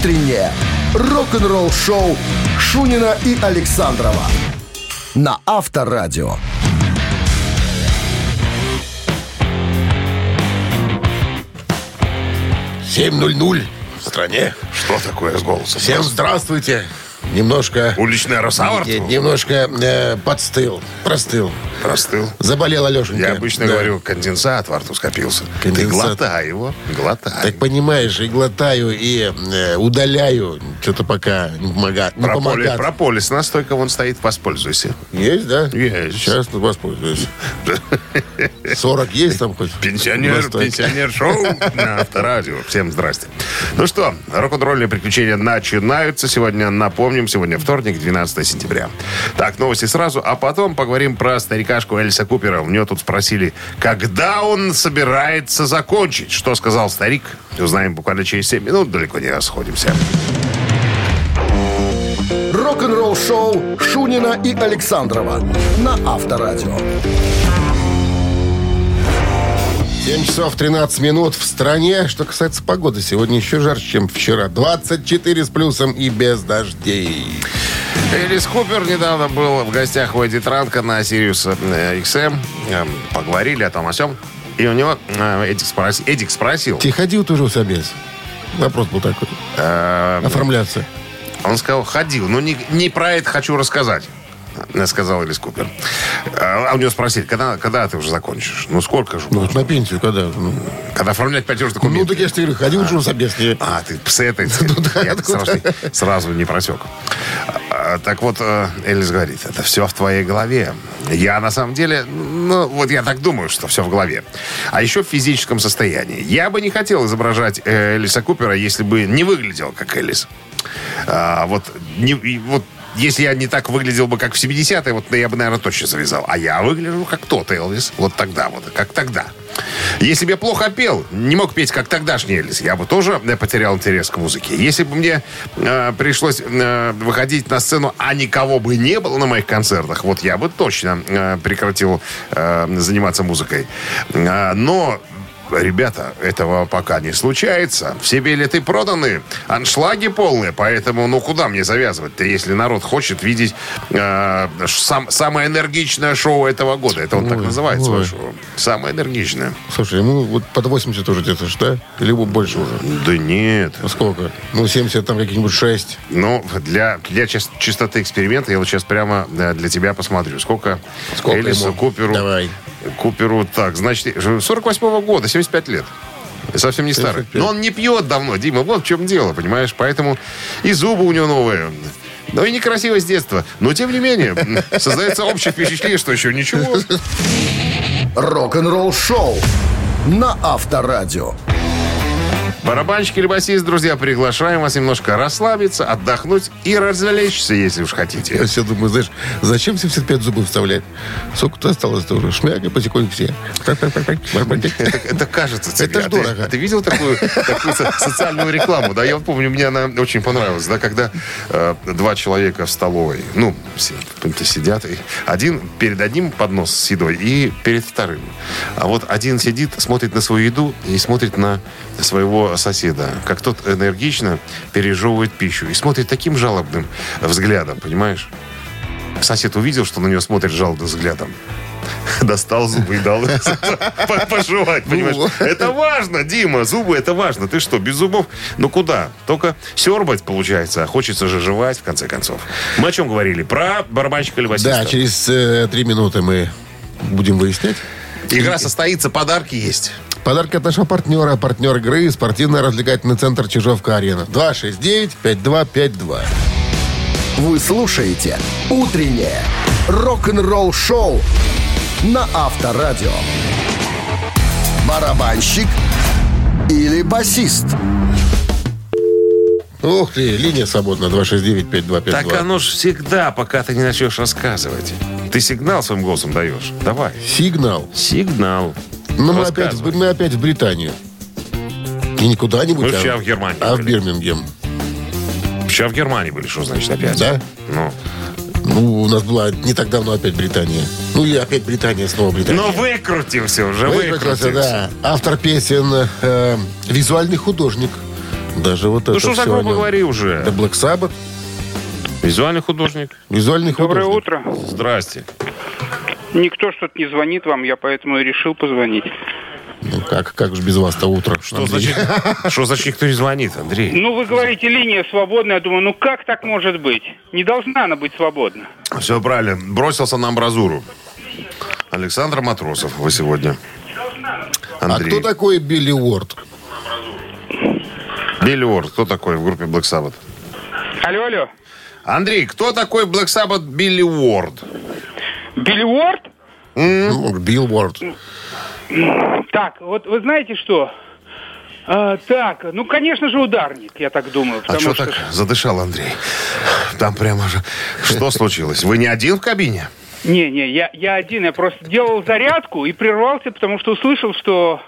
утреннее рок-н-ролл-шоу Шунина и Александрова на Авторадио. 7.00 в стране. Что такое с голосом? Всем здравствуйте. Немножко... Уличный Росавр? Нет, немножко э, подстыл, простыл. Простыл. Заболел Алешенька. Я обычно Да. говорю, конденсат во рту скопился. Ты Конденсат. глотай его, глотай. Так понимаешь, и глотаю, и э, удаляю. Что-то пока не помогает. Не Прополис, помогает. прополис, настойка вон стоит, воспользуйся. Есть, да? Есть. Сейчас воспользуюсь. 40 есть там хоть? Пенсионер, пенсионер шоу на Авторадио. Всем здрасте. Ну что, рок-н-ролльные приключения начинаются. Сегодня, напомним, сегодня вторник, 12 сентября. Так, новости сразу, а потом поговорим про старикашку Эльса Купера. У него тут спросили, когда он собирается закончить. Что сказал старик, узнаем буквально через 7 минут. Далеко не расходимся. Рок-н-ролл-шоу Шунина и Александрова на Авторадио. 7 часов 13 минут в стране. Что касается погоды, сегодня еще жарче, чем вчера. 24 с плюсом и без дождей. Элис Купер недавно был в гостях у Эдди Транка на Сириус э, XM. Эм, Поговорили о том о сём. И у него э, Эдик, спроси- Эдик спросил, Ты ходил тоже в собес? Вопрос был такой. э, Оформляться. он сказал, ходил, но не, не про это хочу рассказать. э, Сказал Элис Купер. А у него спросили, когда, когда ты уже закончишь? Ну, сколько же? Ну, на пенсию когда? Ну, Когда оформлять платеж ну документов? так я же говорю, ходил уже в собес. А, ты с этой Ну сразу, сразу не просек. А, Так вот, э, Элис говорит, это все в твоей голове. Я на самом деле, ну, вот я так думаю, что все в голове. А еще в физическом состоянии. Я бы не хотел изображать э, Элиса Купера, если бы не выглядел как Элис. А, вот, не, вот если я не так выглядел бы, как в 70-е, вот я бы, наверное, точно завязал. А я выгляжу как тот Элвис. Вот тогда, вот, как тогда. Если бы я плохо пел, не мог петь, как тогдашний Элвис, я бы тоже э, потерял интерес к музыке. Если бы мне э, пришлось э, выходить на сцену, а никого бы не было на моих концертах, вот я бы точно э, прекратил э, заниматься музыкой. Э, но Ребята, этого пока не случается. Все билеты проданы, аншлаги полные, поэтому ну куда мне завязывать-то, если народ хочет видеть э, сам, самое энергичное шоу этого года. Это он так Ой, называет свое ой. шоу. Самое энергичное. Слушай, ему вот под 80 уже где-то, что? Или больше уже? Да нет. Ну, сколько? Ну, 70 там каких-нибудь 6. Ну, для, для чис- чистоты эксперимента я вот сейчас прямо э, для тебя посмотрю. Сколько, Сколько Элису ему? Куперу... Давай. Куперу, так, значит, 48 года, 75 лет. Совсем не старый. 75. Но он не пьет давно, Дима, вот в чем дело, понимаешь? Поэтому и зубы у него новые. Ну и некрасиво с детства. Но, тем не менее, создается общее впечатление, что еще ничего. Рок-н-ролл-шоу на Авторадио. Барабанщик или басист, друзья, приглашаем вас немножко расслабиться, отдохнуть и развлечься, если уж хотите. Я все думаю, знаешь, зачем 75 зубов вставлять? Сколько-то осталось-то уже. Шмяк и потихоньку все. Это, кажется тебе. Это А дорого. а Ты, видел такую, такую со- социальную рекламу? Да, я помню, мне она очень понравилась. Да, когда э, два человека в столовой, ну, сидят, и один перед одним поднос с едой и перед вторым. А вот один сидит, смотрит на свою еду и смотрит на своего соседа, как тот энергично пережевывает пищу и смотрит таким жалобным взглядом, понимаешь? Сосед увидел, что на него смотрит жалобным взглядом. Достал зубы и дал по- пожевать, понимаешь? Ну. Это важно, Дима, зубы это важно. Ты что, без зубов? Ну куда? Только сербать получается, а хочется же жевать, в конце концов. Мы о чем говорили? Про барабанщика басиста? Да, через э, три минуты мы будем выяснять. Игра состоится, подарки есть. Подарки от нашего партнера. Партнер игры спортивно-развлекательный центр Чижовка-Арена. 269-5252. Вы слушаете «Утреннее рок-н-ролл-шоу» на Авторадио. Барабанщик или басист? Ух ты, линия свободна. 269-5252. Так оно ж всегда, пока ты не начнешь рассказывать. Ты сигнал своим голосом даешь. Давай. Сигнал. Сигнал. Но мы опять, мы опять в Британию. И не куда-нибудь, Мы а, вчера в Германии а в были. Бирмингем. Вчера в Германии были, что значит опять? Да? Ну. Ну, у нас была не так давно опять Британия. Ну и опять Британия, снова Британия. Но выкрутился уже, Выкрутился, выкрутился. да. Автор песен, э, визуальный художник. Даже вот это Ну что нем. говори уже? Да Black Sabbath, Визуальный художник. визуальный Доброе художник. утро. Здрасте. Никто что-то не звонит вам, я поэтому и решил позвонить. Ну, как, как же без вас-то утро? Что значит, что значит никто не звонит, Андрей? Ну, вы говорите, линия свободная. Я думаю, ну как так может быть? Не должна она быть свободна. Все правильно. Бросился на амбразуру. Александр Матросов вы сегодня. А Андрей. кто такой Билли Уорд? Билли Уорд. Кто такой в группе Black Sabbath? Алло, алло. Андрей, кто такой Black Sabbath Билли Уорд? Билли Уорд? Ну, Билл Уорд. Так, вот вы знаете что? А, так, ну, конечно же, ударник, я так думаю. А что что... так задышал, Андрей? Там прямо же... Что случилось? Вы не один в кабине? Не, не, я, я один, я просто делал зарядку и прервался, потому что услышал, что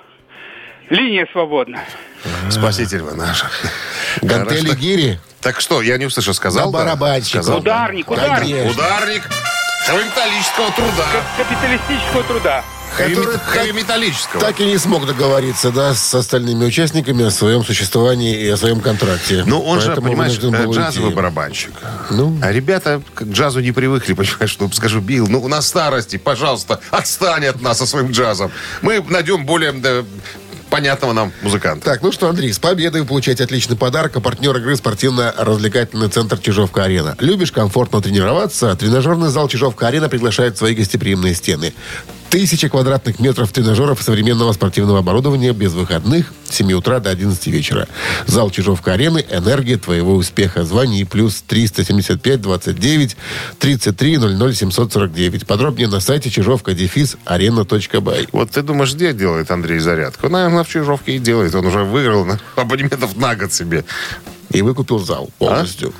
линия свободна. Спаситель вы наш. Гантели. Гири. Так что, я не услышал, сказал? Да, барабанщик. Сказал, да? Ударник, ударник. Капиталистического труда. Капиталистического труда. Который так- металлического. Так и не смог договориться, да, с остальными участниками о своем существовании и о своем контракте. Ну, он же, Поэтому понимаешь, вынужден был э, джазовый уйти. барабанщик. Ну. А ребята к джазу не привыкли, понимаешь, ну, скажу, Билл, ну, на старости, пожалуйста, отстань от нас со своим джазом. Мы найдем более да, понятного нам музыканта. Так, ну что, Андрей, с победой вы получаете отличный подарок. А партнер игры спортивно-развлекательный центр «Чижовка-арена». Любишь комфортно тренироваться? Тренажерный зал «Чижовка-арена» приглашает свои гостеприимные стены. Тысяча квадратных метров тренажеров и современного спортивного оборудования без выходных с 7 утра до 11 вечера. Зал Чижовка-арены – энергия твоего успеха. Звони плюс 375 29 33 00 749. Подробнее на сайте чижовка-арена.бай. Вот ты думаешь, где делает Андрей зарядку? Наверное, в Чижовке и делает. Он уже выиграл абонементов на год себе. И выкупил зал полностью.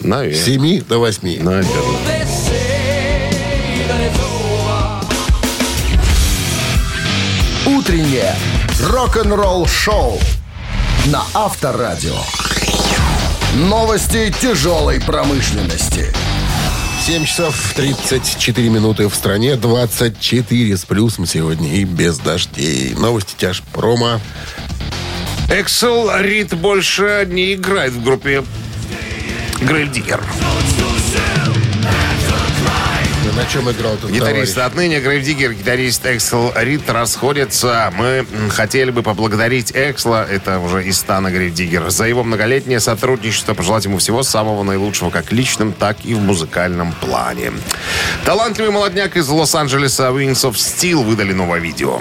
С Наверное. 7 до 8. Наверное. Утреннее рок-н-ролл-шоу на Авторадио. Новости тяжелой промышленности. 7 часов 34 минуты в стране, 24 с плюсом сегодня и без дождей. Новости тяж промо. Эксел Рид больше не играет в группе Грейв Диггер. На чем играл этот Гитаристы товарищ? отныне Грейв Диггер, гитарист Эксел Рид расходятся. Мы хотели бы поблагодарить Эксла, это уже из стана Грейв Диггер, за его многолетнее сотрудничество, пожелать ему всего самого наилучшего как в личном, так и в музыкальном плане. Талантливый молодняк из Лос-Анджелеса Wings of Steel выдали новое видео.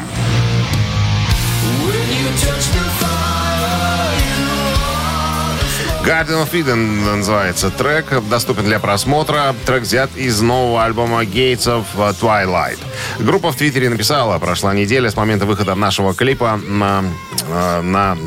Garden of Eden называется трек, доступен для просмотра. Трек взят из нового альбома Gates of Twilight. Группа в Твиттере написала, прошла неделя с момента выхода нашего клипа на, э, на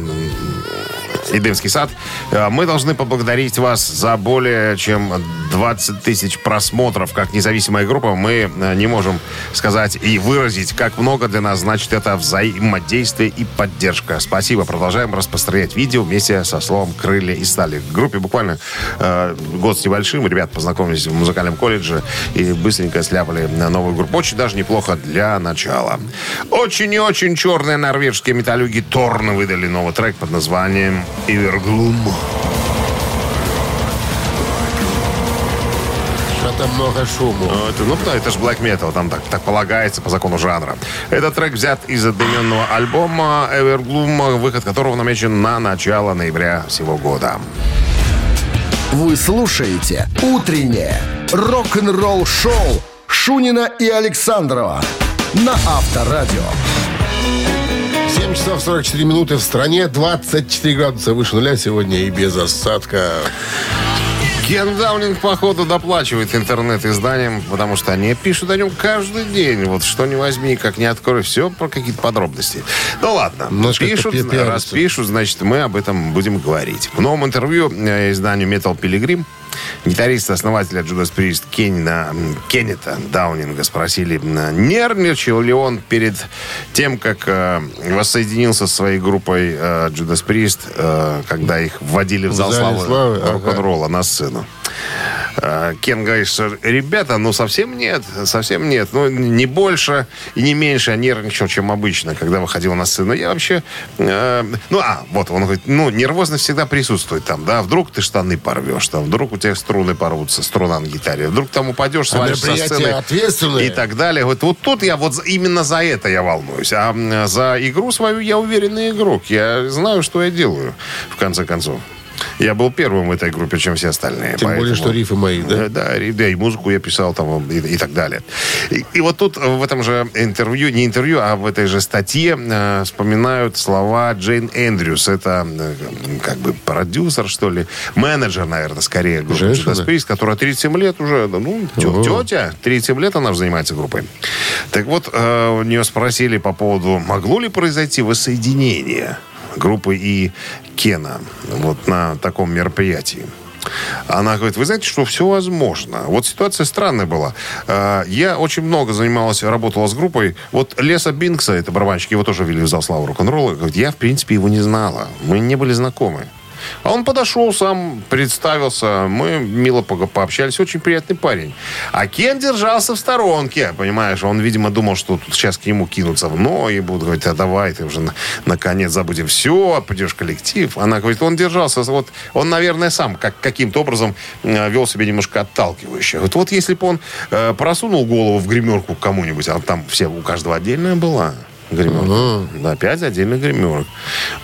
Эдемский сад. Э, Мы должны поблагодарить вас за более чем 20 тысяч просмотров. Как независимая группа мы э, не можем сказать и выразить, как много для нас значит это взаимодействие и поддержка. Спасибо. Продолжаем распространять видео вместе со словом «Крылья и стали». В группе буквально э, год с небольшим. Ребят познакомились в музыкальном колледже и быстренько сляпали на новую группу. Очень даже неплохо для начала. Очень и очень черные норвежские металлюги Торн выдали новый трек под названием «Иверглум». Что-то много шума. Ну, это, ну, да, это же black metal, там так, так полагается по закону жанра. Этот трек взят из одноименного альбома Evergloom, выход которого намечен на начало ноября всего года. Вы слушаете «Утреннее рок-н-ролл-шоу» Шунина и Александрова на Авторадио. 7 часов 44 минуты в стране, 24 градуса выше нуля сегодня и без осадка. Кен Даунинг, походу, доплачивает интернет-изданиям, потому что они пишут о нем каждый день. Вот что не возьми, как не открой, все про какие-то подробности. Ну ладно, Немножко пишут, раз пишут, значит, мы об этом будем говорить. В новом интервью э, изданию Metal Pilgrim гитариста, основателя Judas Priest Кеннина, Кеннета Даунинга спросили, нервничал ли он перед тем, как э, воссоединился со своей группой э, Judas Priest, э, когда их вводили в зал славы, славы, ага. рок-н-ролла на сцену. А Кен говорит, что ребята, ну совсем нет, совсем нет. Ну, не больше и не меньше, а нервничал, чем обычно, когда выходил на сцену. Я вообще... э, ну, а, вот, он говорит, ну, нервозность всегда присутствует там, да, вдруг ты штаны порвешь, там, вдруг у тебя струны порвутся, струна на гитаре, вдруг там упадешь, А свалишь со мероприятие сцены и так далее. Вот, вот тут я вот именно за это я волнуюсь. А за игру свою я уверенный игрок. Я знаю, что я делаю, в конце концов. Я был первым в этой группе, чем все остальные. Тем более, поэтому- что рифы мои, да? Э, Да, ри- да, и музыку я писал там и, и так далее. И, и вот тут э, в этом же интервью, не интервью, а в этой же статье э, вспоминают слова Джейн Эндрюс. Это э, как бы продюсер, что ли, менеджер, наверное, скорее группы? Judas Priest, которая 37 лет уже, ну, тё- тетя, 37 лет она занимается группой. Так вот, э, у нее спросили по поводу, могло ли произойти воссоединение группы и Кена вот на таком мероприятии. Она говорит, вы знаете, что все возможно. Вот ситуация странная была. Э, Я очень много занималась, работала с группой. Вот Леса Бинкса, это барабанщик, его тоже вели в зал славы рок-н-ролла. Говорит, я, в принципе, его не знала. Мы не были знакомы. А он подошел сам, представился, мы мило пообщались, очень приятный парень. А Кен держался в сторонке, понимаешь, он, видимо, думал, что тут сейчас к нему кинутся в ноги, будут говорить, а давай, ты уже на- наконец забудем все, пойдешь в коллектив. Она говорит, он держался, вот он, наверное, сам как, каким-то образом э, вел себя немножко отталкивающе. Вот, вот если бы он э, просунул голову в гримерку кому-нибудь, а там все, у каждого отдельная была, гримерка. Да, пять отдельных гримерок.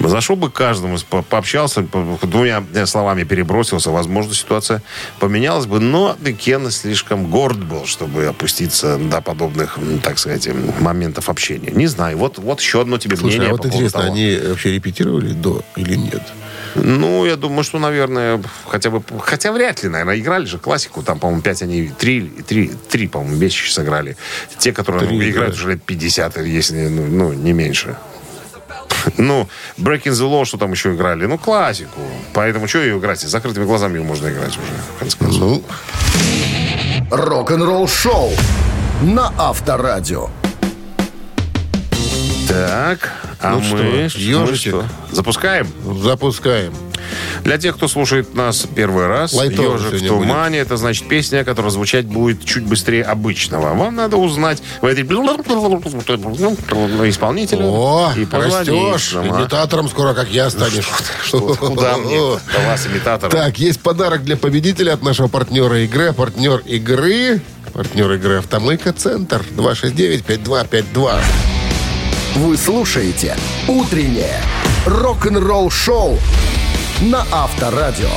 Зашел бы к каждому, по- пообщался, по- двумя э, словами перебросился. Возможно, ситуация поменялась бы, но Кен слишком горд был, чтобы опуститься до подобных, так сказать, моментов общения. Не знаю. Вот, вот еще одно тебе Слушай, мнение а по вот поводу интересно, того. они вообще репетировали до или нет? Ну, я думаю, что, наверное, хотя бы... Хотя вряд ли, наверное, играли же классику. Там, по-моему, пять они... Три, три, три по-моему, вещи сыграли. Те, которые ну, играют уже лет 50, если, ну, ну, не меньше. Ну, Breaking the Law, что там еще играли? Ну, классику. Поэтому что ее играть? С закрытыми глазами ее можно играть уже, в конце концов. Ну, Рок-н-ролл шоу на Авторадио. Так, а Ну мы, что, мы ежичек? что? Запускаем? запускаем. Для тех, кто слушает нас первый раз, Лайтово «Ежик в тумане» это значит песня, которая звучать будет чуть быстрее обычного. Вам надо узнать в этой исполнителя О, и растешь. нам, а. Имитатором скоро, как я, станешь. Куда мне? До вас, имитатора. Так, есть подарок для победителя от нашего партнера игры. Партнер игры... Партнер игры «Автомойка Центр» 269-5252. Вы слушаете «Утреннее рок-н-ролл-шоу» на Авторадио.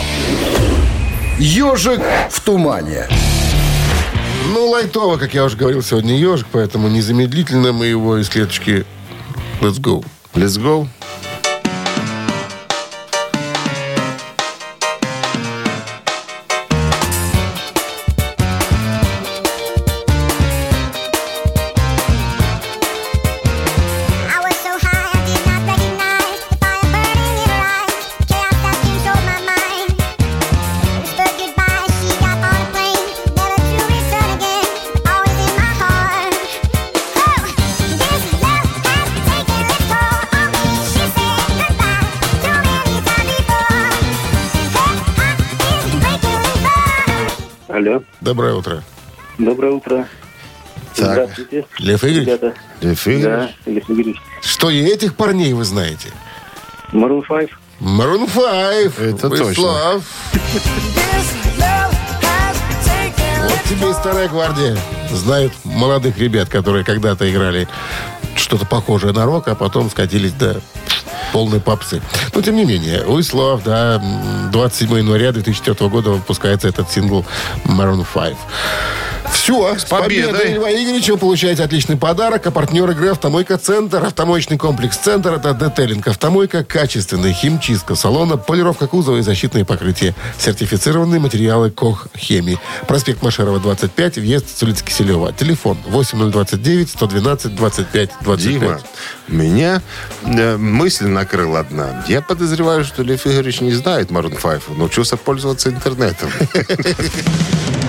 «Ежик в тумане». Ну, лайтово, как я уже говорил, сегодня ежик, поэтому незамедлительно мы его из клеточки... Let's go. Let's go. Доброе утро. доброе утро. Так. Здравствуйте, Лев Игоревич, ребята. Лев Игоревич. Да, Лев Игоревич. что и этих парней вы знаете? Maroon 5. Maroon 5. Это With точно. love. Вот тебе и старая гвардия. Знают молодых ребят, которые когда-то играли что-то похожее на рок, а потом скатились до полной попсы. Но, тем не менее, Love, да, м, 27 января 2004 года выпускается этот сингл Maroon 5. Все, с победой. победой, Льва Игоревича. Вы получаете отличный подарок. А партнер игры «Автомойка Центр». Автомоечный комплекс «Центр» — это детейлинг «Автомойка», качественная химчистка салона, полировка кузова и защитные покрытия. Сертифицированные материалы «Кох Хемии». Проспект Машерова, 25, въезд с улицы Киселева. Телефон 8029 112 25 25. Дима, меня э, мысль накрыла одна. Я подозреваю, что Лев Игоревич не знает Maroon 5, научился пользоваться интернетом.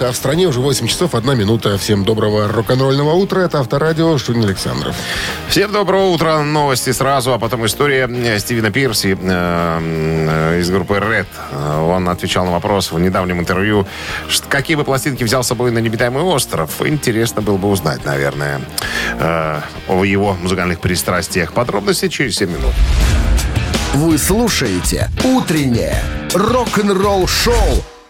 А в стране уже 8 часов 1 минута. Всем доброго рок-н-ролльного утра. Это Авторадио, Шунин Александров. Всем доброго утра. Новости сразу, а потом история э, Стивена Пирси э, э, из группы Red. Э, Он отвечал на вопрос в недавнем интервью, какие бы пластинки взял с собой на необитаемый остров. Интересно было бы узнать, наверное, э, о его музыкальных пристрастиях. Подробности через 7 минут. Вы слушаете «Утреннее рок-н-ролл-шоу»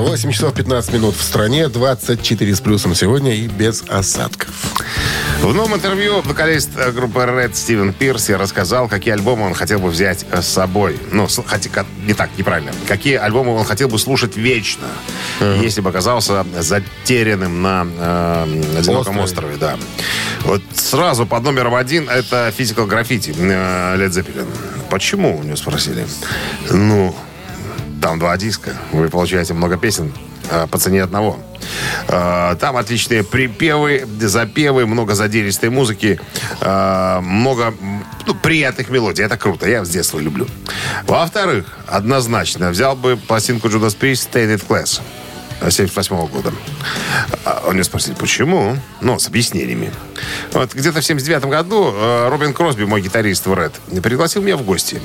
8 часов 15 минут в стране, 24 с плюсом сегодня и без осадков. В новом интервью вокалист э, группы Red Стивен Пирси рассказал, какие альбомы он хотел бы взять э, с собой. Ну, хотя, не так, неправильно. Какие альбомы он хотел бы слушать вечно, если бы оказался затерянным на э, одиноком Острове. острове. да. Вот сразу под номером один это Physical Graffiti э, Led Zeppelin. Почему, у него спросили. Ну, там два диска. Вы получаете много песен э, по цене одного. Э, Там отличные припевы, запевы, много задиристой музыки, э, много ну, приятных мелодий. Это круто. Я с детства люблю. Во-вторых, однозначно взял бы пластинку Judas Priest Stained Class 78 года. А У него спросили, почему? Ну, с объяснениями. Вот где-то в 79 году Робин Кросби, мой гитарист в Red, пригласил меня в гости.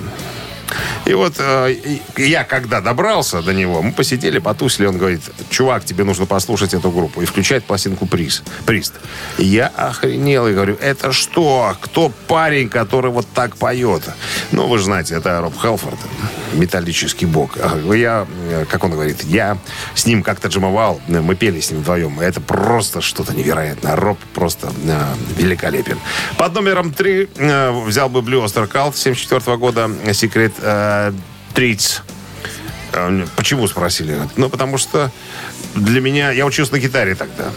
И вот э, я, когда добрался до него, мы посидели, потусили, он говорит, чувак, тебе нужно послушать эту группу. И включает пластинку Приз, Прист. И я охренел и говорю, это что? Кто парень, который вот так поет? Ну, вы же знаете, это Роб Хелфорд, металлический бог. Я, э, как он говорит, я с ним как-то джимовал, мы пели с ним вдвоем. Это просто что-то невероятное. Роб просто э, великолепен. Под номером три э, взял бы Oyster Cult 74 года, Secret э, Treats. Э, Почему спросили? Ну, потому что для меня... Я учился на гитаре тогда.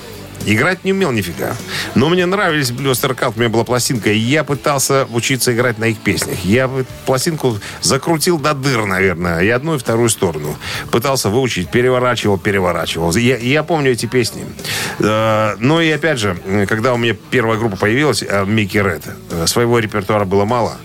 Играть не умел нифига. Но мне нравились Блюстер Калт, у меня была пластинка, и я пытался учиться играть на их песнях. Я пластинку закрутил до дыр, наверное, и одну, и вторую сторону. Пытался выучить, переворачивал, переворачивал. Я, я помню эти песни. Э, Ну и опять же, когда у меня первая группа появилась, э, Микки Ред, э, своего репертуара было мало.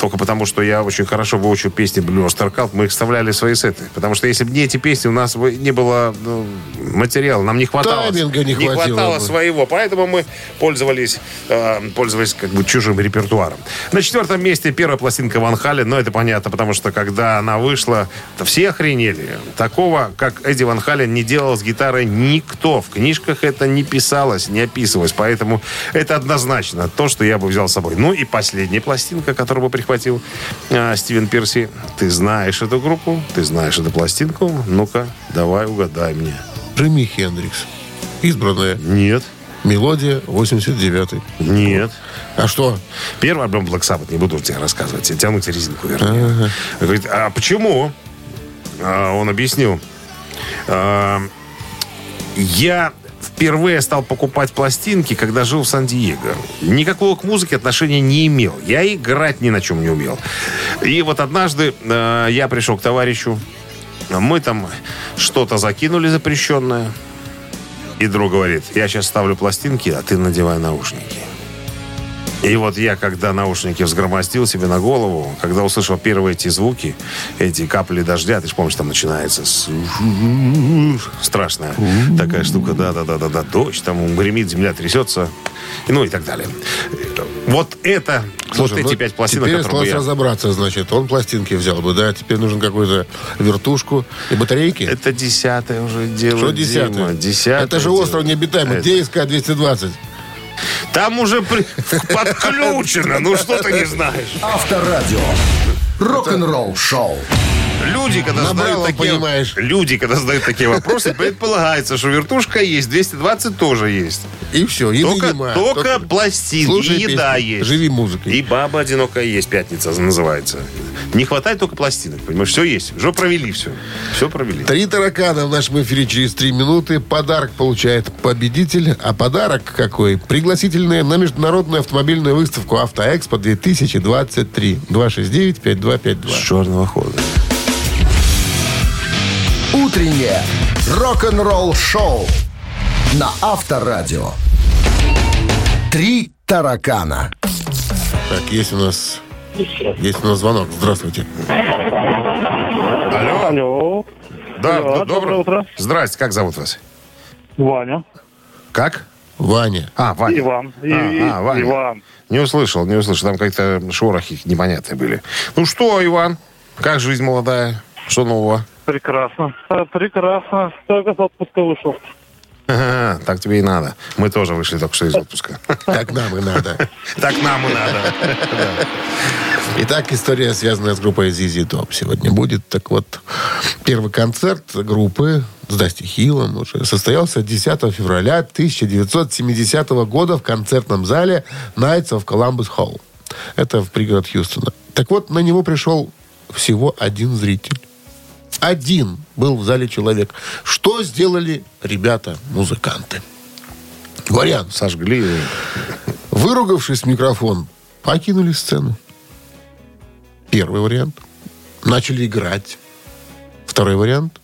Только потому, что я очень хорошо выучил песни Star Cult, мы их вставляли в свои сеты. Потому что если бы не эти песни, у нас бы не было ну, материала, нам не хватало. Тайминга не хватило хватало бы. своего, поэтому мы пользовались, э, пользовались как бы чужим репертуаром. На четвертом месте первая пластинка Ван Хален, но это понятно, потому что когда она вышла, то все охренели. Такого, как Эдди Ван Хален, не делал с гитарой никто. В книжках это не писалось, не описывалось, поэтому это однозначно то, что я бы взял с собой. Ну и последняя пластинка, которую бы прихватил э, Стивен Пирси. Ты знаешь эту группу, ты знаешь эту пластинку. Ну-ка, давай угадай мне. Джимми Хендрикс. Избранная Нет, мелодия 89-й. нет. А что? Первый альбом Black Sabbath, не буду тебе рассказывать, тянуть резинку, вернее. Говорит, а почему? А, он объяснил. А, я впервые стал покупать пластинки, когда жил в Сан-Диего. Никакого к музыке отношения не имел. Я играть ни на чем не умел. И вот однажды э, я пришел к товарищу, мы там что-то закинули запрещенное. И друг говорит, я сейчас ставлю пластинки, а ты надевай наушники. И вот я, когда наушники взгромоздил себе на голову, когда услышал первые эти звуки, эти капли дождя, ты же помнишь, там начинается с... страшная такая штука, да-да-да-да-да, дождь, там гремит, земля трясется, ну и так далее. Вот это, Слушай, вот эти ну, пять пластинок, Теперь которые осталось я... разобраться, значит. Он пластинки взял бы, да? Теперь нужен какую-то вертушку и батарейки. Это десятое уже дело, Что десятое? десятое Это же дело. остров необитаемый. Это- Где СК-220? Там уже при- подключено, ну что ты не знаешь. Авторадио. Рок-н-ролл шоу. Люди, когда Набрал, задают такие, понимаешь. люди, когда задают такие вопросы, предполагается, что вертушка есть, 220 тоже есть. И все, и Только, нанимай. только пластинки, слушай и еда есть. живи музыкой. И баба одинокая есть, пятница называется. Не хватает только пластинок, понимаешь? Все есть. Уже провели все. Все провели. Три таракана в нашем эфире через три минуты. Подарок получает победитель. А подарок какой? Пригласительные на международную автомобильную выставку «Автоэкспо 2023». 269-5252. С черного хода. Утреннее рок-н-ролл шоу на Авторадио. Три таракана. Так, есть у нас... Есть у нас звонок. Здравствуйте. Алло? Алло. Да, Алло, д- доброе утро. Здрасте, как зовут вас? Ваня. Как? Ваня. А, Ваня. Иван. И- А, и- а, Ваня. Иван. Не услышал, не услышал. Там как-то шорохи непонятные были. Ну что, Иван, как жизнь молодая? Что нового? Прекрасно. Э, Прекрасно. Только с отпуска вышел. Ага, так тебе и надо. Мы тоже вышли только что из отпуска. Так нам и надо. Так нам и надо. Итак, история, связанная с группой ZZ Top сегодня будет. Так вот, первый концерт группы с Дасти Хиллом уже состоялся 10 февраля 1970 года в концертном зале Knights of Columbus Hall. Это в пригород Хьюстона. Так вот, на него пришел всего один зритель. Один был в зале человек. Что сделали ребята, музыканты? Вариант. Сожгли. Выругавшись в микрофон, покинули сцену. Первый вариант. Начали играть. Второй вариант.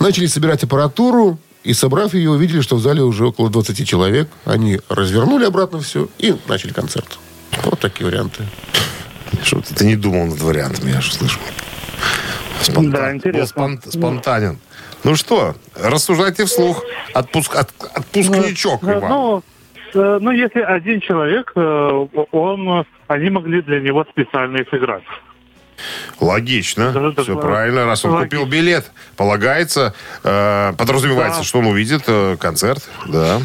Начали собирать аппаратуру, и, собрав ее, увидели, что в зале уже около 20 человек. Они развернули обратно все и начали концерт. Вот такие варианты. Что ты не думал над вариантами, я же слышу. Да, интересно. Был спон- спонтанен. Ну что, рассуждайте вслух. Отпуск, от- отпускничок, Э, Иван. Ну, э, ну, если один человек, э, он, они могли для него специально их играть. Логично. Да, да, Все да. правильно. Раз он Логично. купил билет, полагается, э, подразумевается, Да. что он увидит э, концерт. Да.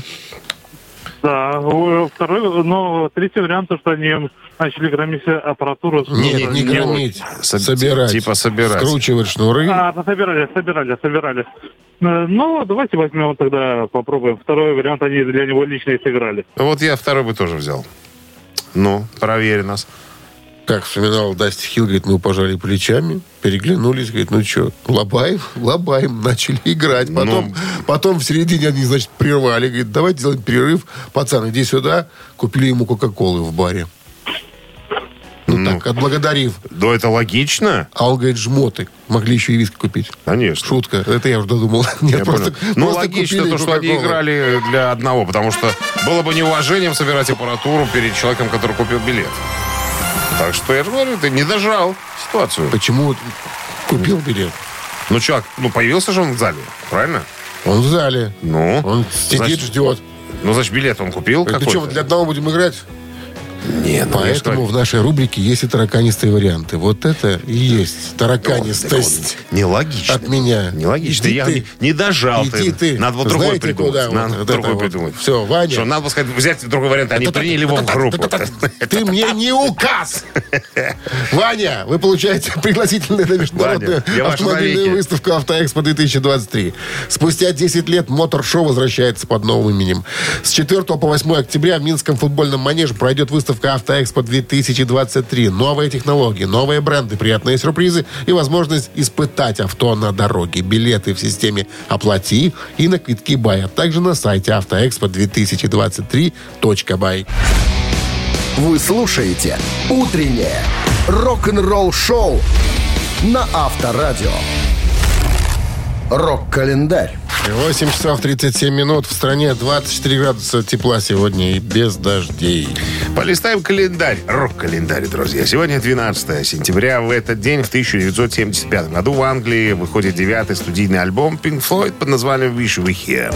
Да, второй, но третий вариант, то, что они начали громить аппаратуру. Нет, не Э, громить. Соб- собирать. типа собирать. Скручивать шнуры. А, собирали, собирали, собирали. Э, Ну, давайте возьмем тогда, попробуем. Второй вариант, они для него лично и сыграли. Вот я второй бы тоже взял. Ну, проверь нас. Как вспоминал Дасти Хилл, говорит, мы пожали плечами, переглянулись, говорит, ну что, лобаем, лобаем, начали играть. Потом, Ну. потом в середине они, значит, прервали, говорит, давайте делаем перерыв. Пацан, иди сюда. Купили ему Кока-Колы в баре. Ну, Ну. так, отблагодарив. Да, это логично. А он говорит, жмоты. Могли еще и виски купить. Конечно. Шутка. Это я уже додумал. Нет, Я просто, понял. Ну, просто логично то, что они играли для одного, потому что было бы неуважением собирать аппаратуру перед человеком, который купил билет. Так что я же говорю, ты не дожал ситуацию. Почему купил билет? Ну, чувак, ну, появился же он в зале, правильно? Он в зале. Ну, Он сидит, значит, ждет. Ну, значит, билет он купил ну что, для одного будем играть? Нет, ну, Поэтому в нашей рубрике есть и тараканистые варианты. Вот это и есть тараканистость Нелогично. от меня. Нелогично. Иди Я ты. не, не дожал Иди ты. Надо вот другой придумать. куда? Надо Вот, другой это вот. придумать. Всё, Ваня. Что, надо сказать, взять другой вариант, не приняли его в группу. Ты мне не указ! Ваня, вы получаете пригласительные на международную автомобильную выставку «Автоэкспо 2023». Спустя 10 лет мотор-шоу возвращается под новым именем. С 4 по 8 октября в Минском футбольном манеже пройдет выставка «Автоэкспо 2023». Новые технологии, новые бренды, приятные сюрпризы и возможность испытать авто на дороге. Билеты в системе «Оплати» и на квитки «Бай», а также на сайте автоэкспо2023.бай. Вы слушаете «Утреннее рок-н-ролл-шоу» на Авторадио. Рок-календарь. 8 часов 37 минут. В стране 24 градуса тепла сегодня и без дождей. Полистаем календарь. Рок-календарь, друзья. Сегодня 12 сентября. В этот день, в 1975 году, в Англии выходит девятый студийный альбом Pink Floyd под названием «Wish We Here».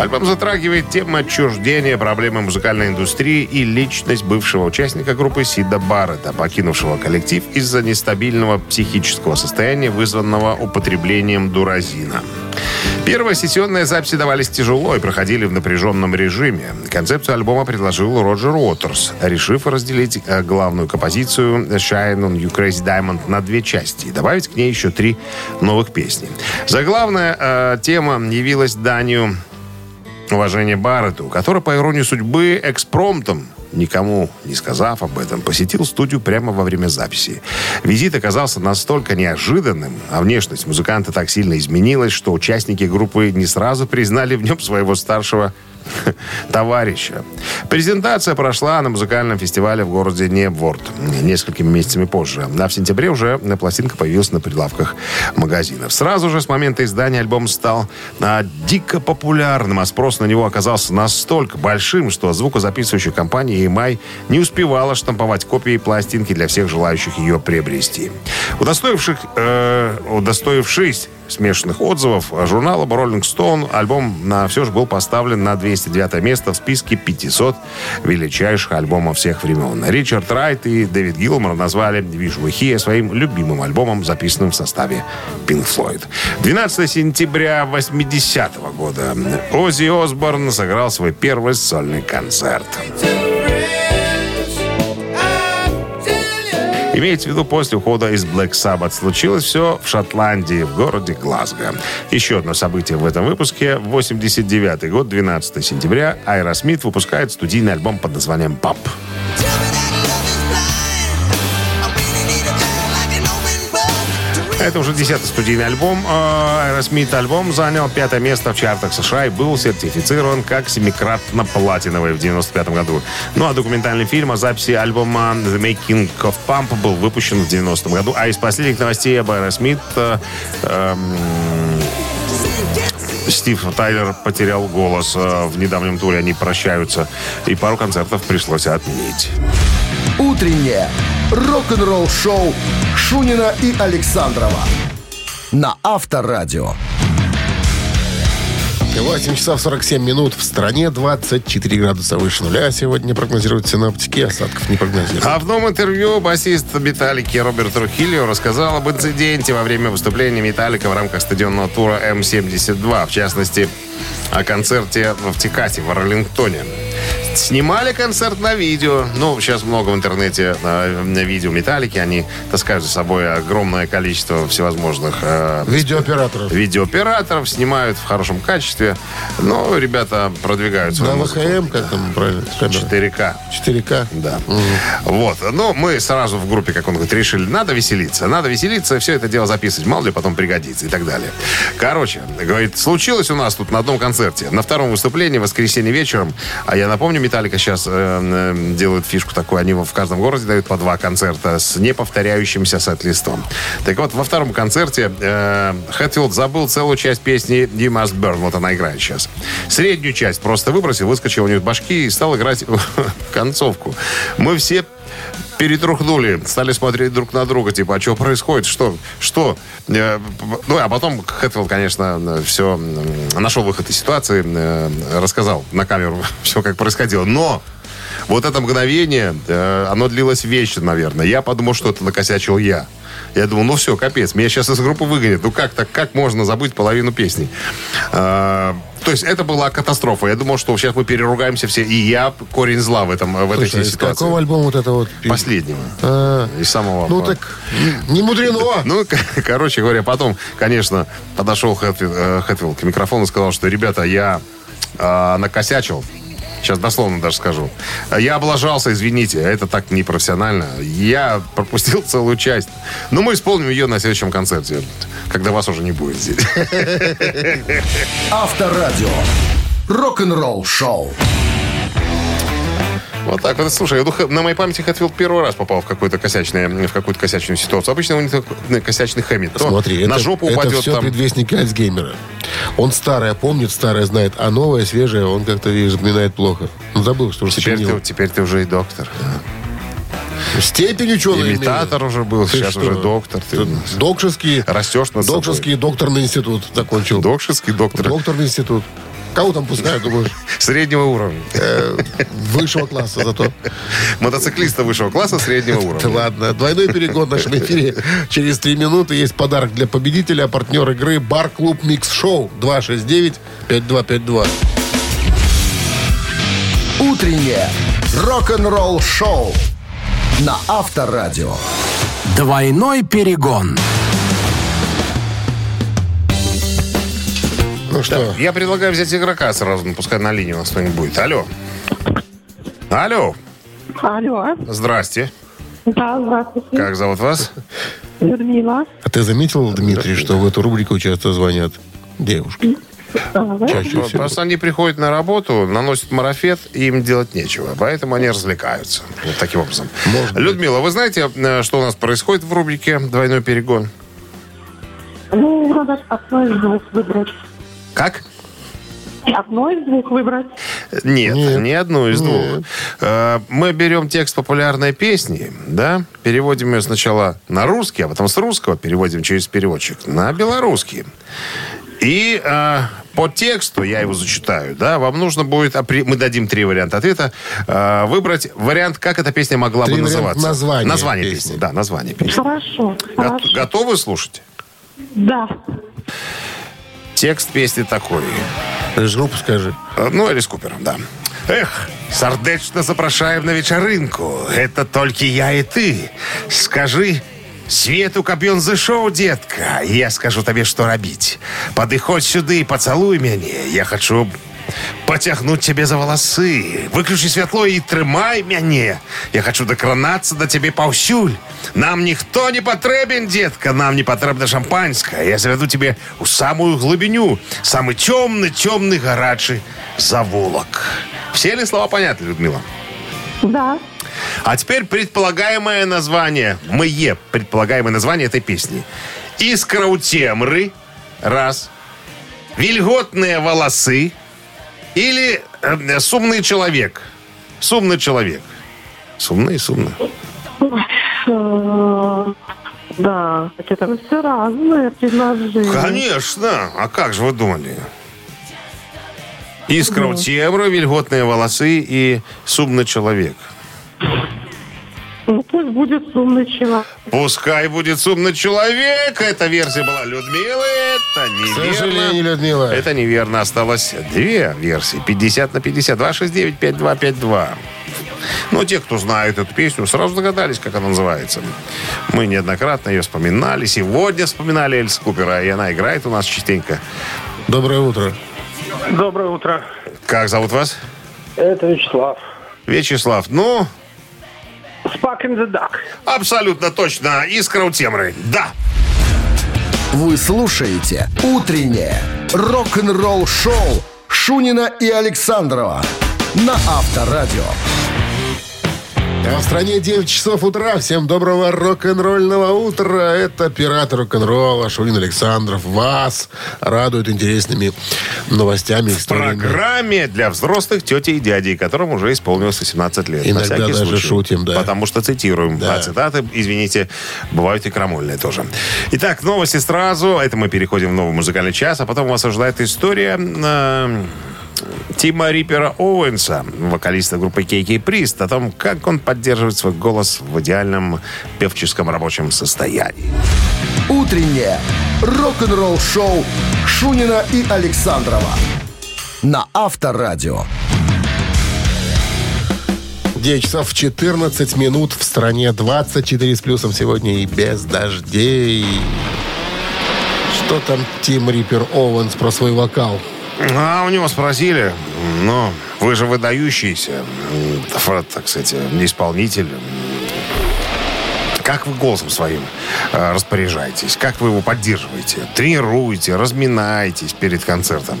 Альбом затрагивает темы отчуждения, проблемы музыкальной индустрии и личность бывшего участника группы Сида Баррета, покинувшего коллектив из-за нестабильного психического состояния, вызванного употреблением дуразина. Первые сессионные записи давались тяжело и проходили в напряженном режиме. Концепцию альбома предложил Роджер Уотерс, решив разделить э, главную композицию «Shine on You Crazy Diamond» на две части и добавить к ней еще три новых песни. Заглавная э, тема явилась данью уважение Барретту, который, по иронии судьбы, экспромтом, никому не сказав об этом, посетил студию прямо во время записи. Визит оказался настолько неожиданным, а внешность музыканта так сильно изменилась, что участники группы не сразу признали в нем своего старшего товарища. Презентация прошла на музыкальном фестивале в городе Небворд несколькими месяцами позже. А в сентябре уже пластинка появилась на прилавках магазинов. Сразу же с момента издания альбом стал а, дико популярным, а спрос на него оказался настолько большим, что звукозаписывающая компания EMI не успевала штамповать копии пластинки для всех желающих ее приобрести. Удостоивших, э, удостоившись смешанных отзывов журнала Rolling Stone, альбом на все же был поставлен на 209 место в списке 500 величайших альбомов всех времен. Ричард Райт и Дэвид Гилмор назвали «Вижу Хия» своим любимым альбомом, записанным в составе Pink Floyd. 12 сентября 80 года Оззи Осборн сыграл свой первый сольный концерт. Имеется в виду после ухода из Black Sabbath. Случилось все в Шотландии, в городе Глазго. Еще одно событие в этом выпуске. 89 год, 12 сентября, Аэросмит выпускает студийный альбом под названием «Пап». Это уже десятый студийный альбом. Аэросмит альбом занял пятое место в чартах США и был сертифицирован как семикратно платиновый в 95 году. Ну а документальный фильм о записи альбома The Making of Pump был выпущен в 90 году. А из последних новостей об Аэросмит эм, Стив Тайлер потерял голос э, в недавнем туре. Они прощаются. И пару концертов пришлось отменить. Утреннее рок-н-ролл-шоу Шунина и Александрова на Авторадио. 8 часов 47 минут. В стране 24 градуса выше нуля. Сегодня прогнозируют синоптики. Осадков не прогнозируют. А в новом интервью басист Металлики Роберт Трухильо рассказал об инциденте во время выступления Металлика в рамках стадионного тура М-72. В частности, о концерте в Техасе, в Арлингтоне. Снимали концерт на видео. Ну, сейчас много в интернете э, на видео Металлики. Они таскают за собой огромное количество всевозможных э, Видеооператоров. видеооператоров, снимают в хорошем качестве. Но ребята продвигают свою На. ВХМ, как там правильно? камера? 4К. 4К. Да. Вот. Но мы сразу в группе, как он говорит, решили, надо веселиться. Надо веселиться, все это дело записывать. Мало ли потом пригодится и так далее. Короче, говорит, случилось у нас тут на одном концерте. На втором выступлении, в воскресенье вечером. А я напомню, Металлика сейчас э, э, делают фишку такую. Они в каждом городе дают по два концерта с неповторяющимся сет-листом. Так вот, во втором концерте э, забыл целую часть песни You Must Burn. Вот она играет сейчас. Среднюю часть просто выбросил, выскочил у из башки и стал играть концовку. Мы все перетрухнули, стали смотреть друг на друга, типа, а что происходит, что, что? Э, Ну, а потом Хэтфилд, конечно, все нашел выход из ситуации, э, рассказал на камеру все, как происходило. Но вот это мгновение, э, оно длилось вечно, наверное. Я подумал, что это накосячил я. Я думал, ну все, капец, меня сейчас из группы выгонят. Ну как так, как можно забыть половину песни? А, то есть это была катастрофа. Я думал, что сейчас мы переругаемся все, и я корень зла в, этом, в этой Слушай, а из ситуации. какого альбома вот это вот? Последнего. А, Из самого... Ну так, не мудрено. Ну, короче говоря, потом, конечно, подошел Хэтфилд, э, Хэтфилд к микрофону и сказал, что, ребята, я э, накосячил. Сейчас дословно даже скажу. Я облажался, извините, это так непрофессионально. Я пропустил целую часть. Но мы исполним ее на следующем концерте, когда вас уже не будет здесь. Авторадио. Рок-н-ролл шоу. Вот так вот. Слушай, на моей памяти Хэтфилд первый раз попал в, какую-то косячное, в какую-то косячную ситуацию. Обычно у них такой косячный хэммит. То Смотри, на это, жопу это упадет все там. предвестники Альцгеймера. Он старое помнит, старое знает, а новое, свежее он как-то видишь, запоминает плохо. Ну, забыл, что Теперь сочинил. ты, теперь ты уже и доктор. Степень ученый Имитатор уже был, Ты сейчас что? уже доктор. Ты Докторский, растешь над собой. докторский докторный институт закончил. Докторский доктор. Докторный институт. Кого там пускают, думаешь? Среднего уровня. Э, Высшего класса зато. Мотоциклиста высшего класса среднего уровня. ладно. Двойной перегон в нашем эфире. Через три минуты есть подарок для победителя. Партнер игры Бар-клуб Микс Шоу 269-5252. Утреннее рок-н-ролл шоу на Авторадио. Двойной перегон. Ну что, Я предлагаю взять игрока сразу, ну, пускай на линии у нас кто-нибудь будет. Алло. Алло. Алло. Здрасте. Да, здравствуйте. Как зовут вас? Людмила. а ты заметил, Дмитрий, что в эту рубрику часто звонят девушки? Ага. Чаще всего. Просто они приходят на работу, наносят марафет, и им делать нечего. Поэтому они развлекаются. Вот таким образом. Может быть. Людмила, вы знаете, э, что у нас происходит в рубрике «Двойной перегон»? Ну, надо одно из двух выбрать. Как? Одно из двух выбрать. Нет, Нет. ни одну из двух. Э, Мы берем текст популярной песни, да, переводим ее сначала на русский, а потом с русского переводим через переводчик на белорусский. И э, по тексту, я его зачитаю, да, вам нужно будет, мы дадим три варианта ответа, э, выбрать вариант, как эта песня могла Три бы называться. названия Название песни. песни. Да, название песни. Хорошо, Го- хорошо. Готовы слушать? Да. Текст песни такой. Ты ж группу скажи. Э, Ну, Элис Купер, да. Эх, сердечно запрошаем на вечеринку. Это только я и ты. Скажи, Свету ён зашоў, детка, я скажу табе, што рабіць. Падыходзь сюды, пацалуй мяне. Я хочу потягнуть тебе за волосы. Выключи святло и трымай мяне. Я хочу докранацца до тебе паўсюль. Нам ніхто не патрэбен, детка, нам не патрэбна шампанское. Я заведу тебе у самую глубиню. Самый темный, темный, горячий заволок. Все ли слова понятны, Людмила? Да. А теперь предполагаемое название. Мое предполагаемое название этой песни. Искра у темры. Раз. Вильготные волосы. Или э, сумный человек. Сумный человек. Сумный, сумный. Э, Да, это все разные предложения. Конечно. А как же вы думали? Искра у темры, вильготные волосы и сумный человек. Ну, пусть будет умный человек. Пускай будет сумный человек. Эта версия была Людмилы. Это К неверно. сожалению, Людмила. Это неверно. Осталось две версии. 50 на 50. 269 5252. Ну, те, кто знает эту песню, сразу догадались, как она называется. Мы неоднократно ее вспоминали. Сегодня вспоминали Эльс Купера, и она играет у нас частенько. Доброе утро. Доброе утро. Как зовут вас? Это Вячеслав. Вячеслав. Ну, Спак in the Duck. абсолютно точно. Искра у темры. Да. Вы слушаете «Утреннее рок-н-ролл-шоу» Шунина и Александрова на Авторадио. А в стране 9 часов утра. Всем доброго рок-н-ролльного утра. Это пират рок-н-ролла Шурин Александров. Вас радует интересными новостями. В программе для взрослых тети и дядей, которым уже исполнилось 18 лет. Иногда даже случай. шутим, да. Потому что цитируем. Да. А цитаты, извините, бывают и крамольные тоже. Итак, новости сразу. Это мы переходим в новый музыкальный час. А потом вас ожидает история э, Тима Риппера Оуэнса, вокалиста группы KK Priest, о том, как он поддерживает свой голос в идеальном певческом рабочем состоянии. «Утреннее рок-н-ролл-шоу» Шунина и Александрова на Авторадио. 9 часов 14 минут в стране 24 с плюсом сегодня и без дождей. Что там Тим Риппер Оуэнс про свой вокал? А у него спросили, ну, вы же выдающийся, так сказать, исполнитель. Как вы голосом своим э, распоряжаетесь? Как вы его поддерживаете? Тренируете, разминаетесь перед концертом?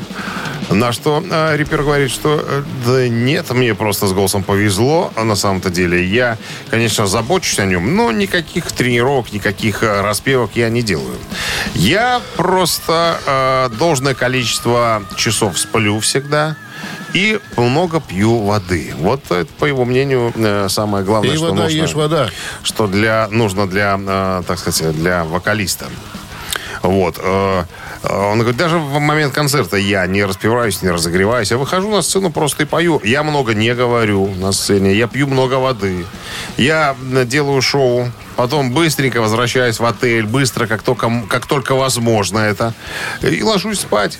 На что э, Риппер говорит, что э, да нет, мне просто с голосом повезло. А на самом-то деле я, конечно, забочусь о нем, но никаких тренировок, никаких э, распевок я не делаю. Я просто э, должное количество часов сплю всегда и много пью воды. Вот это, по его мнению, самое главное, Пей что вода, нужно ешь вода. что для, нужно для, так сказать, для вокалиста. Вот. э, э, Он говорит, даже в момент концерта я не распеваюсь, не разогреваюсь. Я выхожу на сцену просто и пою. Я много не говорю на сцене. Я пью много воды. Я делаю шоу. Потом быстренько возвращаюсь в отель. Быстро, как только, как только возможно это. И ложусь спать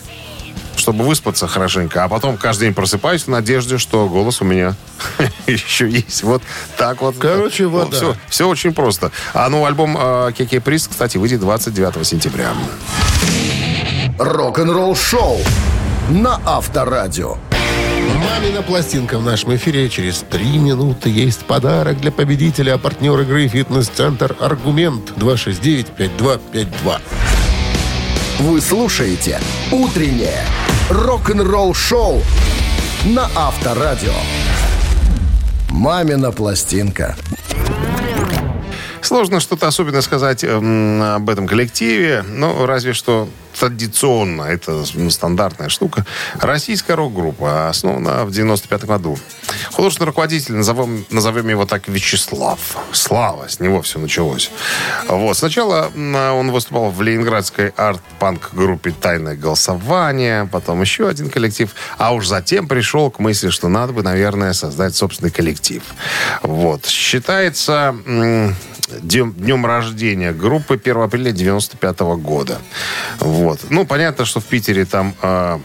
чтобы выспаться хорошенько, а потом каждый день просыпаюсь в надежде, что голос у меня еще есть. Вот так вот. Короче, вода. Все, все очень просто. А ну, альбом Кеке Приз, кстати, выйдет 29 сентября. Рок-н-ролл-шоу на Авторадио. Мамина пластинка в нашем эфире. Через три минуты есть подарок для победителя. А партнер игры «Фитнес-центр Аргумент» 269-5252. Вы слушаете «Утреннее рок-н-ролл-шоу» на Авторадио. «Мамина пластинка». Сложно что-то особенно сказать эм, об этом коллективе, но разве что традиционно, это ну, стандартная штука. Российская рок-группа, основана в 95 году. Художественный руководитель, назовем, назовем его так, Вячеслав. Слава, с него все началось. Вот. Сначала он выступал в ленинградской арт-панк группе «Тайное голосование», потом еще один коллектив, а уж затем пришел к мысли, что надо бы, наверное, создать собственный коллектив. Вот. Считается днем, рождения группы 1 апреля 95 года. Вот. Ну, понятно, что в Питере там э,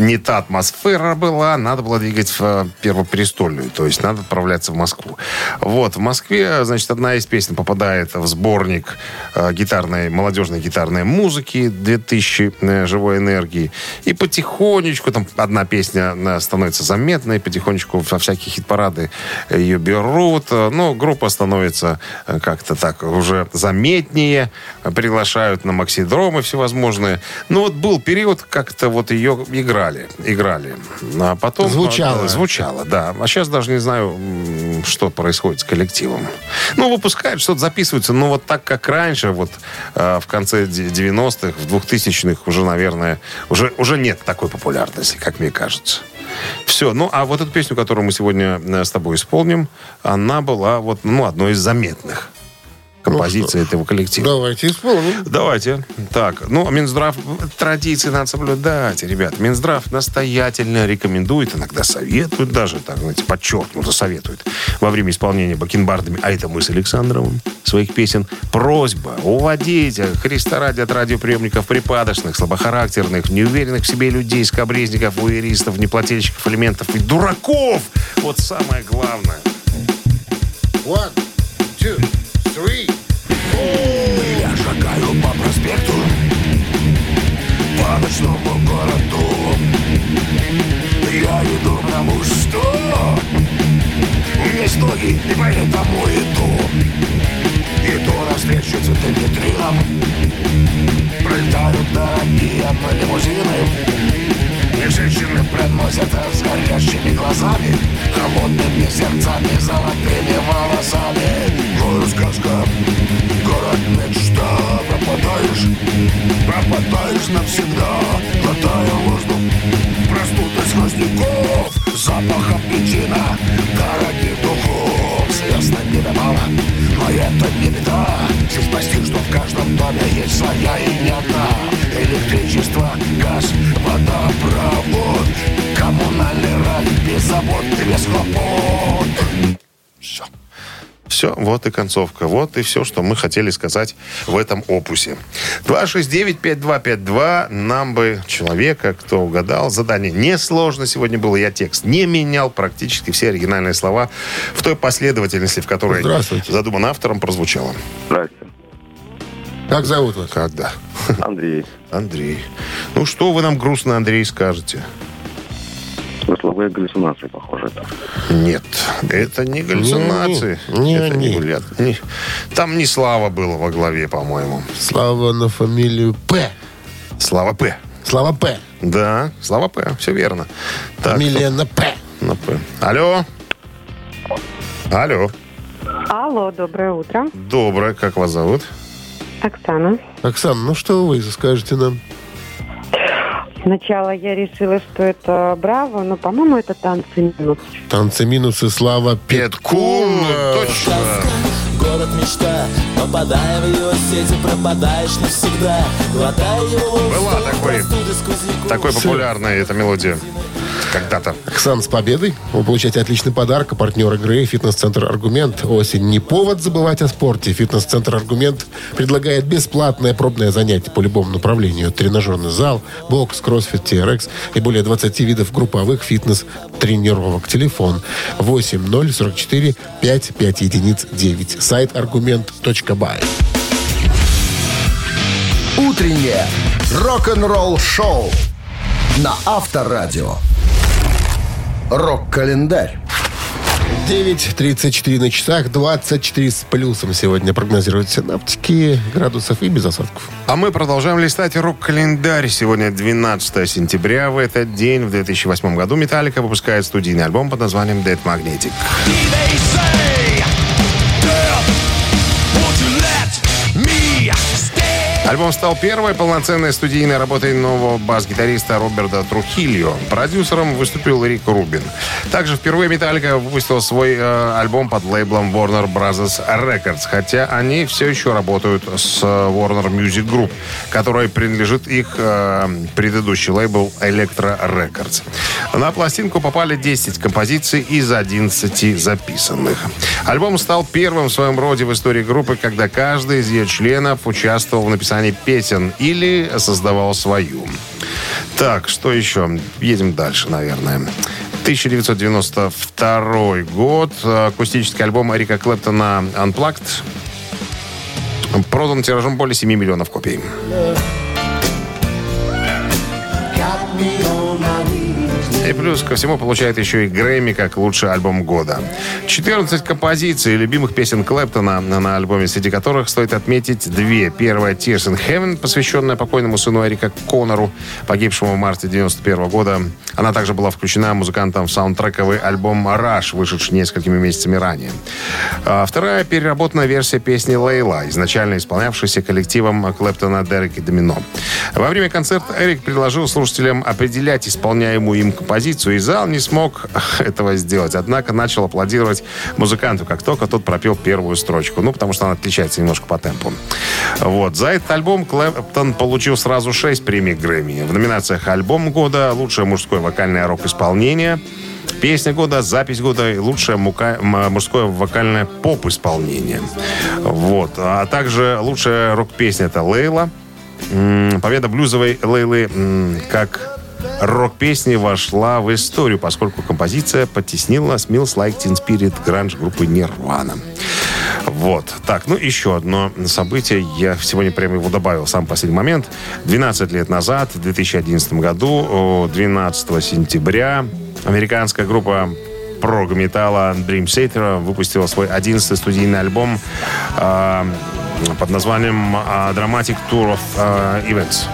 не та атмосфера была, надо было двигать в э, Первопрестольную, то есть надо отправляться в Москву. Вот, в Москве, значит, одна из песен попадает в сборник э, гитарной, молодежной гитарной музыки 2000 э, живой энергии. И потихонечку, там одна песня становится заметной, потихонечку во всякие хит-парады ее берут. Ну, группа становится как-то так уже заметнее, приглашают на максидромы всевозможные. Ну, вот был период, как-то вот ее играли, играли. А потом... Звучало. э, Звучало, да. А сейчас даже не знаю, что происходит с коллективом. Ну, выпускают, что-то записывается, но вот так, как раньше, вот э, в конце де- 90-х, в 2000-х уже, наверное, уже, уже нет такой популярности, как мне кажется. Все. Ну, а вот эту песню, которую мы сегодня э, с тобой исполним, она была вот, ну, одной из заметных композиций этого коллектива. Давайте исполним. Давайте. Так, ну, Минздрав традиции надо соблюдать, ребят. Минздрав настоятельно рекомендует, иногда советует даже, так, знаете, подчеркнуто советует во время исполнения бакенбардами, а это мы с Александровым, своих песен, просьба уводить Христа ради от радиоприемников припадочных, слабохарактерных, неуверенных в себе людей, скобрезников, уэристов, неплательщиков элементов и дураков. Вот самое главное. One, two, three. Я шагаю по проспекту. По ночному городу. Я иду потому что Есть ноги, и поэтому иду. Иду навстречу цветным витринам. Пролетают дорогие лимузины и женщины приносят с горящими глазами Холодными сердцами, золотыми волосами. И сказка, город мечта Пропадаешь, пропадаешь навсегда. Глотая воздух, простуда сквозняков Запахом причина дорогих духов. Звезд небе мало, но это не беда. Здесь почти что в каждом доме есть своя и хлопот Все. Все, вот и концовка. Вот и все, что мы хотели сказать в этом опусе. 269-5252. Нам бы человека, кто угадал. Задание несложно сегодня было. Я текст не менял. Практически все оригинальные слова в той последовательности, в которой Здравствуйте. задуман автором, прозвучало. Здрасте. Как зовут вас? Когда? Андрей. Андрей. Ну, что вы нам грустно, Андрей, скажете? Смысловые галлюцинации, похоже. это. Нет, это не галлюцинации. Не это не гуляд- не- Там не Слава было во главе, по-моему. Слава на фамилию П. Слава П. Слава П. Да, Слава П. Все верно. Так, Фамилия на П. на П. Алло. Алло. Алло, доброе утро. Доброе. Как вас зовут? Оксана. Оксана, ну что вы скажете нам? Сначала я решила, что это Браво, но, по-моему, это танцы минут. Танцы минусы Слава Петкун. Точно. Город мечта, попадая в его сети, пропадаешь навсегда. Глотая его Была такой, такой популярная эта мелодия. Когда-то. Оксан, с победой. Вы получаете отличный подарок. Партнер игры «Фитнес-центр Аргумент». Осень не повод забывать о спорте. «Фитнес-центр Аргумент» предлагает бесплатное пробное занятие по любому направлению. Тренажерный зал, бокс, кроссфит, TRX и более 20 видов групповых фитнес-тренировок. Телефон 8044 55 единиц 9. Сайт аргумент.бай. Утреннее рок-н-ролл-шоу на Авторадио. Рок-календарь. 9.34 на часах, 24 с плюсом сегодня прогнозируют синаптики, градусов и без осадков. А мы продолжаем листать рок-календарь. Сегодня 12 сентября. В этот день, в 2008 году, Металлика выпускает студийный альбом под названием Dead Magnetic. Альбом стал первой полноценной студийной работой нового бас-гитариста Роберта Трухильо. Продюсером выступил Рик Рубин. Также впервые Металлика выпустил свой э, альбом под лейблом Warner Brothers Records, хотя они все еще работают с э, Warner Music Group, которой принадлежит их э, предыдущий лейбл Electro Records. На пластинку попали 10 композиций из 11 записанных. Альбом стал первым в своем роде в истории группы, когда каждый из ее членов участвовал в написании песен или создавал свою. Так, что еще? Едем дальше, наверное. 1992 год. Акустический альбом Эрика Клэптона «Unplugged» продан тиражом более 7 миллионов копий. И плюс ко всему получает еще и Грэмми как лучший альбом года. 14 композиций любимых песен Клэптона на, альбоме, среди которых стоит отметить две. Первая «Tears in Heaven», посвященная покойному сыну Эрика Коннору, погибшему в марте 91 года. Она также была включена музыкантом в саундтрековый альбом «Rush», вышедший несколькими месяцами ранее. А вторая переработанная версия песни «Лейла», изначально исполнявшейся коллективом Клэптона Дерек и Домино. Во время концерта Эрик предложил слушателям определять исполняемую им композицию, и зал не смог этого сделать. Однако начал аплодировать музыканту, как только тот пропел первую строчку. Ну, потому что она отличается немножко по темпу. Вот. За этот альбом Клэптон получил сразу 6 премий Грэмми. В номинациях «Альбом года», «Лучшее мужское вокальное рок-исполнение», Песня года, запись года и лучшее мука- мужское вокальное поп-исполнение. Вот. А также лучшая рок-песня это «Лейла». Победа блюзовой Лейлы как рок-песни вошла в историю, поскольку композиция потеснила Smells Like Teen Spirit гранж группы Nirvana. Вот. Так, ну еще одно событие. Я сегодня прямо его добавил сам последний момент. 12 лет назад, в 2011 году, о, 12 сентября, американская группа прог-металла Dream Theater выпустила свой 11 студийный альбом э, под названием э, Dramatic Tour of э, Events.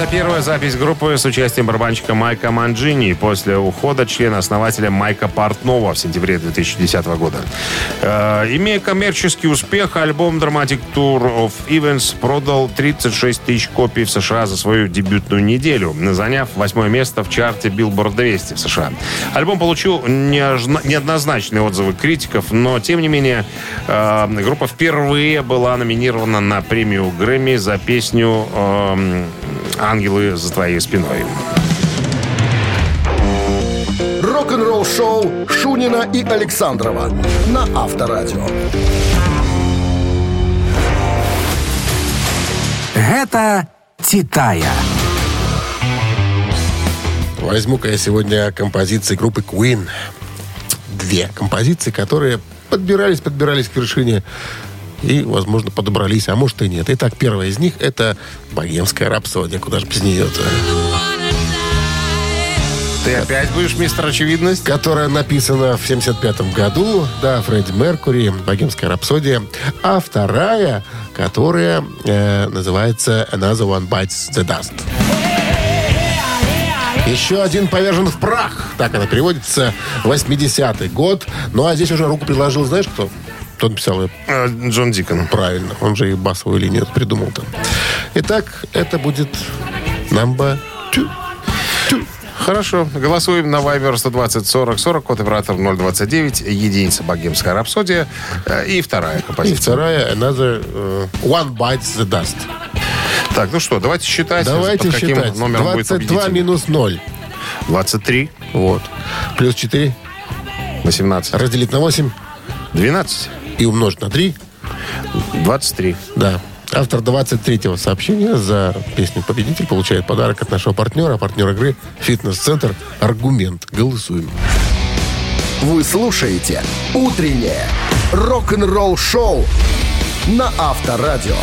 Это первая запись группы с участием барабанщика Майка Манджини после ухода члена-основателя Майка Портнова в сентябре 2010 года. Э, имея коммерческий успех, альбом Dramatic Tour of Events продал 36 тысяч копий в США за свою дебютную неделю, заняв восьмое место в чарте Billboard 200 в США. Альбом получил неоднозначные отзывы критиков, но, тем не менее, э, группа впервые была номинирована на премию Грэмми за песню эм, «Ангелы за твоей спиной». Рок-н-ролл шоу Шунина и Александрова на Авторадио. Гэта «Титая». Возьму-ка я сегодня композиции группы Queen. Две композиции, которые подбирались, подбирались к вершине и, возможно, подобрались, а может и нет. Итак, первая из них это «Богемская рапсодия». Куда же без нее-то? Ты опять будешь мистер Очевидность? Которая написана в 75 году. Да, Фредди Меркури, «Богемская рапсодия». А вторая, которая э, называется «Another One Bites the Dust». Еще один повержен в прах. Так она переводится. 80-й год. Ну, а здесь уже руку предложил, знаешь кто? Кто написал ее? Э, Джон Дикон. Правильно. Он же и басовую линию придумал там. Итак, это будет number two. Хорошо. Голосуем на Viber 120 40 40, код оператор 029, единица богемская рапсодия э, и вторая И композиция. вторая, another э, one bites the dust. Так, ну что, давайте считать. Давайте под каким считать. номером будет 22 победитель. минус 0. 23, Вот. Плюс 4 18, разделить на 8 12, и умножить на 3. 23. Да. Автор 23-го сообщения за песню «Победитель» получает подарок от нашего партнера, партнер игры «Фитнес-центр Аргумент». Голосуем. Вы слушаете «Утреннее рок-н-ролл-шоу» на Авторадио.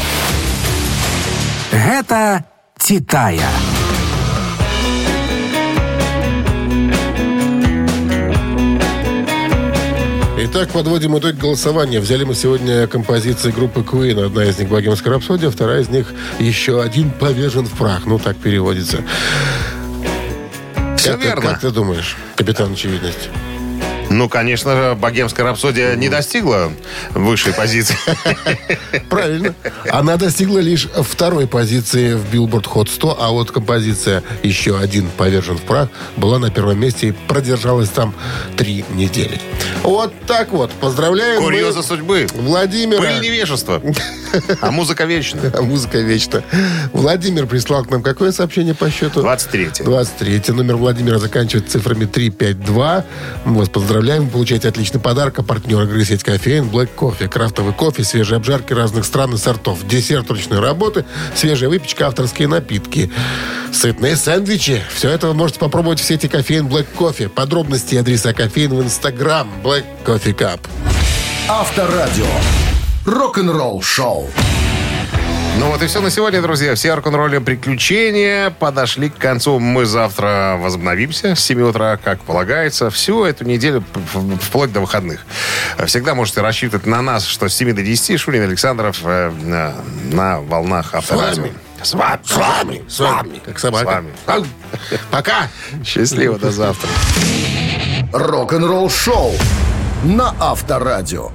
Гэта «Титая». Итак, подводим итог голосования. Взяли мы сегодня композиции группы Queen. Одна из них «Богемская рапсодия», вторая из них «Еще один повержен в прах». Ну, так переводится. Все Как ты- верно. Как ты думаешь, капитан очевидность? Ну, конечно же, богемская рапсодия не достигла высшей позиции. Правильно. Она достигла лишь второй позиции в Billboard Hot 100, а вот композиция «Еще один повержен в прах» была на первом месте и продержалась там три недели. Вот так вот. Поздравляем. мы Курьезы судьбы. Владимира. Пыль невежества. А музыка вечна. А музыка вечна. Владимир прислал к нам какое сообщение по счету? 23 23 Номер Владимира заканчивается цифрами 352. Мы вас поздравляем. Вы получаете отличный подарок. А партнер игры сеть кофеин Black Coffee. Крафтовый кофе, свежие обжарки разных стран и сортов. Десерт ручной работы, свежая выпечка, авторские напитки. Сытные сэндвичи. Все это вы можете попробовать в сети кофеин Black Coffee. Подробности и адреса кофеин в Инстаграм Black Coffee Cup. Авторадио. Рок-н-ролл шоу. Ну вот и все на сегодня, друзья. Все рок-н-ролли приключения подошли к концу. Мы завтра возобновимся с 7 утра, как полагается. Всю эту неделю, вплоть до выходных. Всегда можете рассчитывать на нас, что с 7 до 10 Шурин Александров э, на, на волнах авторадио. вами. С вами. С вами. С вами. Как собака. С вами. Пока. Счастливо, до завтра. Рок-н-ролл шоу на Авторадио.